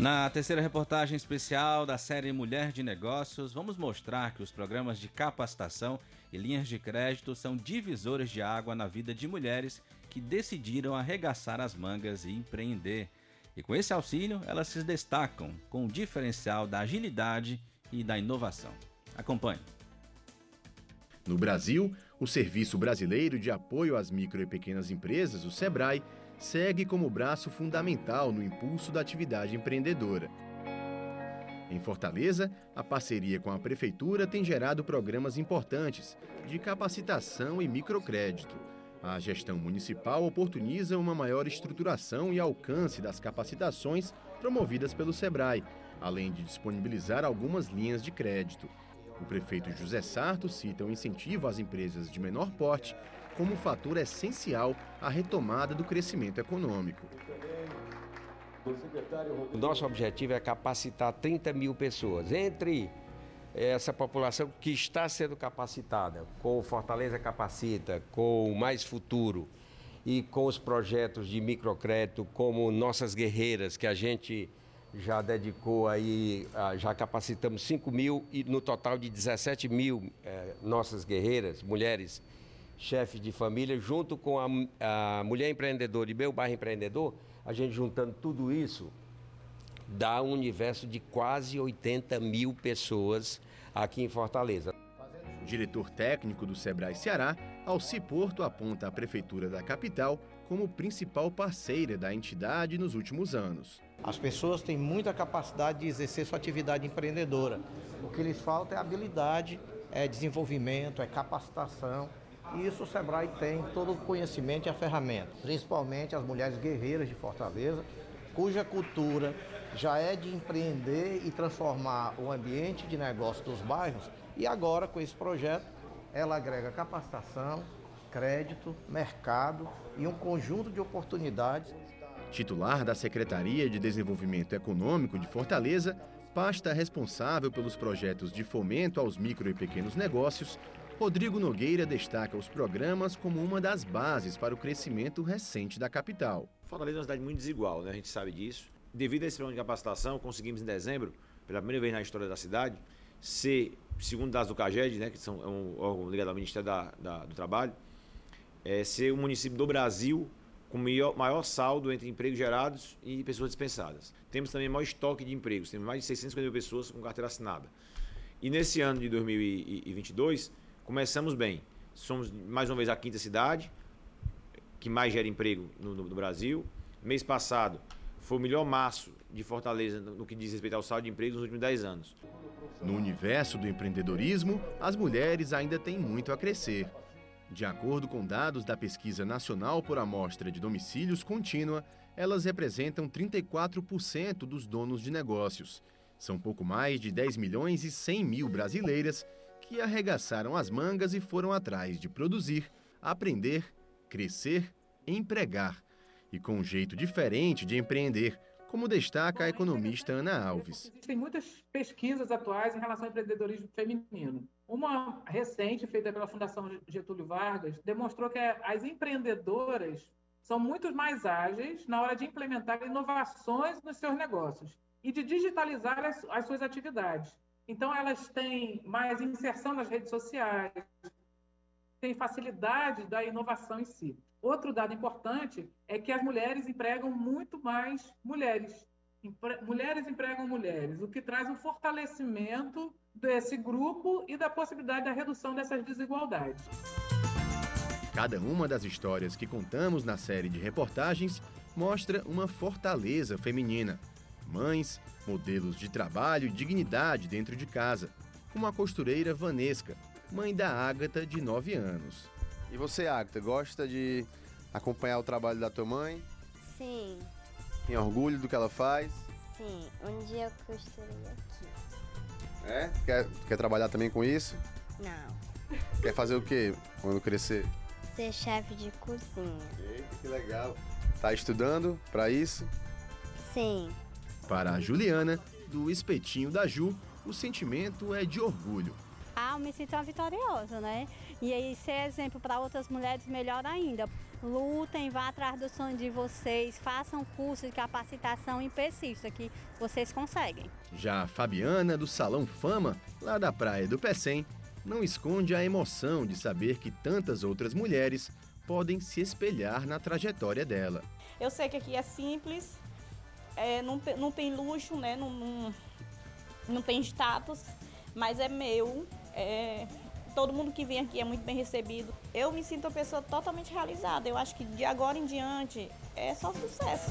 Na terceira reportagem especial da série Mulher de Negócios, vamos mostrar que os programas de capacitação e linhas de crédito são divisores de água na vida de mulheres que decidiram arregaçar as mangas e empreender. E com esse auxílio, elas se destacam com o diferencial da agilidade e da inovação. Acompanhe. No Brasil, o Serviço Brasileiro de Apoio às Micro e Pequenas Empresas, o SEBRAE, segue como braço fundamental no impulso da atividade empreendedora. Em Fortaleza, a parceria com a Prefeitura tem gerado programas importantes de capacitação e microcrédito. A gestão municipal oportuniza uma maior estruturação e alcance das capacitações promovidas pelo SEBRAE, além de disponibilizar algumas linhas de crédito. O prefeito José Sarto cita o incentivo às empresas de menor porte como um fator essencial à retomada do crescimento econômico. O nosso objetivo é capacitar 30 mil pessoas, entre essa população que está sendo capacitada, com Fortaleza Capacita, com Mais Futuro e com os projetos de microcrédito como Nossas Guerreiras, que a gente já dedicou aí, ah, já capacitamos 5 mil e no total de 17 mil eh, nossas guerreiras, mulheres, chefes de família, junto com a, a Mulher Empreendedora e Meu Bairro Empreendedor, a gente juntando tudo isso, dá um universo de quase 80 mil pessoas aqui em Fortaleza. O diretor técnico do Sebrae Ceará, Alci Porto, aponta a Prefeitura da capital como principal parceira da entidade nos últimos anos. As pessoas têm muita capacidade de exercer sua atividade empreendedora. O que lhes falta é habilidade, é desenvolvimento, é capacitação. E isso o Sebrae tem todo o conhecimento e a ferramenta, principalmente as mulheres guerreiras de Fortaleza, cuja cultura já é de empreender e transformar o ambiente de negócio dos bairros. E agora, com esse projeto, ela agrega capacitação, crédito, mercado e um conjunto de oportunidades Titular da Secretaria de Desenvolvimento Econômico de Fortaleza, pasta responsável pelos projetos de fomento aos micro e pequenos negócios, Rodrigo Nogueira destaca os programas como uma das bases para o crescimento recente da capital. Fortaleza é uma cidade muito desigual, né? a gente sabe disso. Devido a esse plano de capacitação, conseguimos em dezembro, pela primeira vez na história da cidade, ser, segundo dados do CAGED, né, que são, é um órgão ligado ao Ministério da, da, do Trabalho, é, ser o município do Brasil com maior, maior saldo entre empregos gerados e pessoas dispensadas. Temos também maior estoque de empregos, temos mais de 650 mil pessoas com carteira assinada. E nesse ano de 2022, começamos bem. Somos mais uma vez a quinta cidade que mais gera emprego no, no, no Brasil. Mês passado foi o melhor março de Fortaleza no, que diz respeito ao saldo de empregos nos últimos 10 anos. No universo do empreendedorismo, as mulheres ainda têm muito a crescer. De acordo com dados da Pesquisa Nacional por Amostra de Domicílios Contínua, elas representam 34% dos donos de negócios. São pouco mais de 10 milhões e 100 mil brasileiras que arregaçaram as mangas e foram atrás de produzir, aprender, crescer, empregar. E com um jeito diferente de empreender, como destaca a economista Ana Alves. Existem muitas pesquisas atuais em relação ao empreendedorismo feminino. Uma recente, feita pela Fundação Getúlio Vargas, demonstrou que as empreendedoras são muito mais ágeis na hora de implementar inovações nos seus negócios e de digitalizar as, as suas atividades. Então, elas têm mais inserção nas redes sociais, têm facilidade da inovação em si. Outro dado importante é que as mulheres empregam muito mais mulheres. Mulheres empregam mulheres, o que traz um fortalecimento desse grupo e da possibilidade da redução dessas desigualdades. Cada uma das histórias que contamos na série de reportagens mostra uma fortaleza feminina. Mães, modelos de trabalho e dignidade dentro de casa, como a costureira Vanesca, mãe da Ágata, de 9 anos. E você, Agatha, gosta de acompanhar o trabalho da tua mãe? Sim. Tem orgulho do que ela faz? Sim, um dia eu costurei aqui. É? Quer, quer trabalhar também com isso? Não. Quer fazer o quê quando crescer? Ser chefe de cozinha. Eita, que legal. Tá estudando para isso? Sim. Para a Juliana, do espetinho da Ju, o sentimento é de orgulho ah, eu me sinto uma vitoriosa, né? E aí ser exemplo para outras mulheres melhor ainda. lutem, vá atrás do sonho de vocês, façam curso de capacitação e persista, que vocês conseguem. Já a Fabiana, do Salão Fama, lá da Praia do Pecém, não esconde a emoção de saber que tantas outras mulheres podem se espelhar na trajetória dela. Eu sei que aqui é simples, é, não, não tem luxo, né? não, não, não tem status, mas é meu. É, todo mundo que vem aqui é muito bem recebido. Eu me sinto uma pessoa totalmente realizada. Eu acho que de agora em diante é só sucesso.